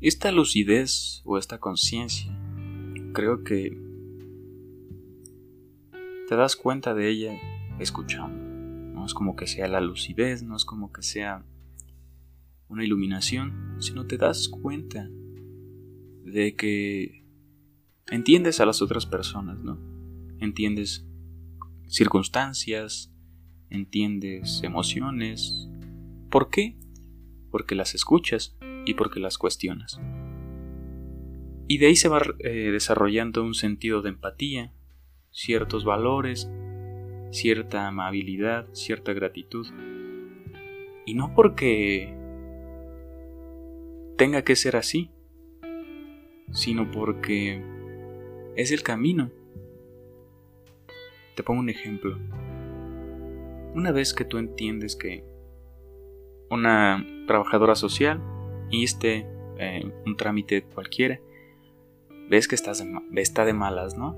esta lucidez o esta conciencia, creo que te das cuenta de ella escuchando. No es como que sea la lucidez, no es como que sea una iluminación, sino te das cuenta de que entiendes a las otras personas, ¿no? Entiendes circunstancias, entiendes emociones. ¿Por qué? Porque las escuchas y porque las cuestionas. Y de ahí se va eh, desarrollando un sentido de empatía, ciertos valores, cierta amabilidad, cierta gratitud. Y no porque tenga que ser así, sino porque es el camino. Te pongo un ejemplo. Una vez que tú entiendes que una trabajadora social hiciste eh, un trámite cualquiera, ves que estás está de malas, ¿no?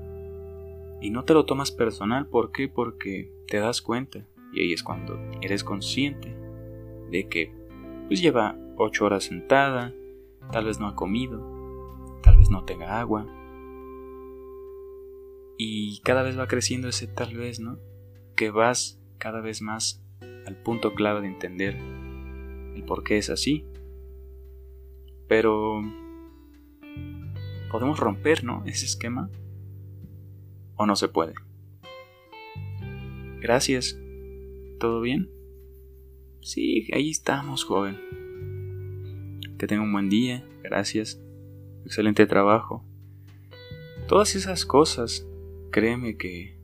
Y no te lo tomas personal, ¿por qué? Porque te das cuenta, y ahí es cuando eres consciente de que pues lleva ocho horas sentada, tal vez no ha comido, tal vez no tenga agua, y cada vez va creciendo ese tal vez, ¿no? Que vas cada vez más al punto clave de entender el por qué es así. Pero podemos romper, ¿no? Ese esquema. ¿O no se puede? Gracias. ¿Todo bien? Sí, ahí estamos, joven. Que tenga un buen día. Gracias. Excelente trabajo. Todas esas cosas créeme que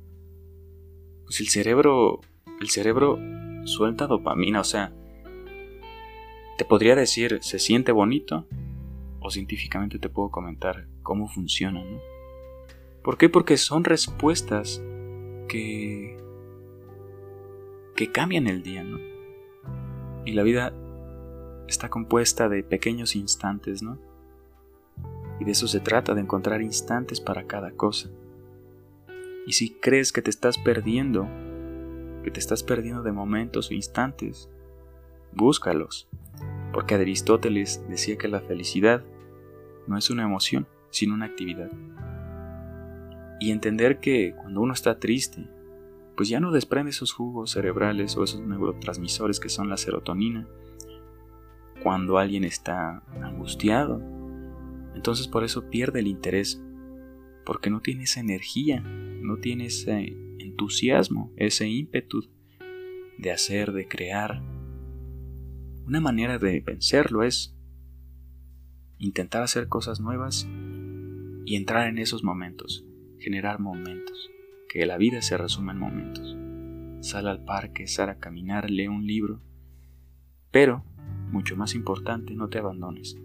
pues el cerebro el cerebro suelta dopamina, o sea, te podría decir se siente bonito o científicamente te puedo comentar cómo funciona, ¿no? ¿Por qué? Porque son respuestas que que cambian el día, ¿no? Y la vida está compuesta de pequeños instantes, ¿no? Y de eso se trata, de encontrar instantes para cada cosa. Y si crees que te estás perdiendo, que te estás perdiendo de momentos o instantes, búscalos. Porque Aristóteles decía que la felicidad no es una emoción, sino una actividad. Y entender que cuando uno está triste, pues ya no desprende esos jugos cerebrales o esos neurotransmisores que son la serotonina. Cuando alguien está angustiado, entonces por eso pierde el interés, porque no tiene esa energía no tiene ese entusiasmo, ese ímpetu de hacer, de crear. Una manera de vencerlo es intentar hacer cosas nuevas y entrar en esos momentos, generar momentos, que la vida se resume en momentos. Sal al parque, sal a caminar, lee un libro, pero, mucho más importante, no te abandones.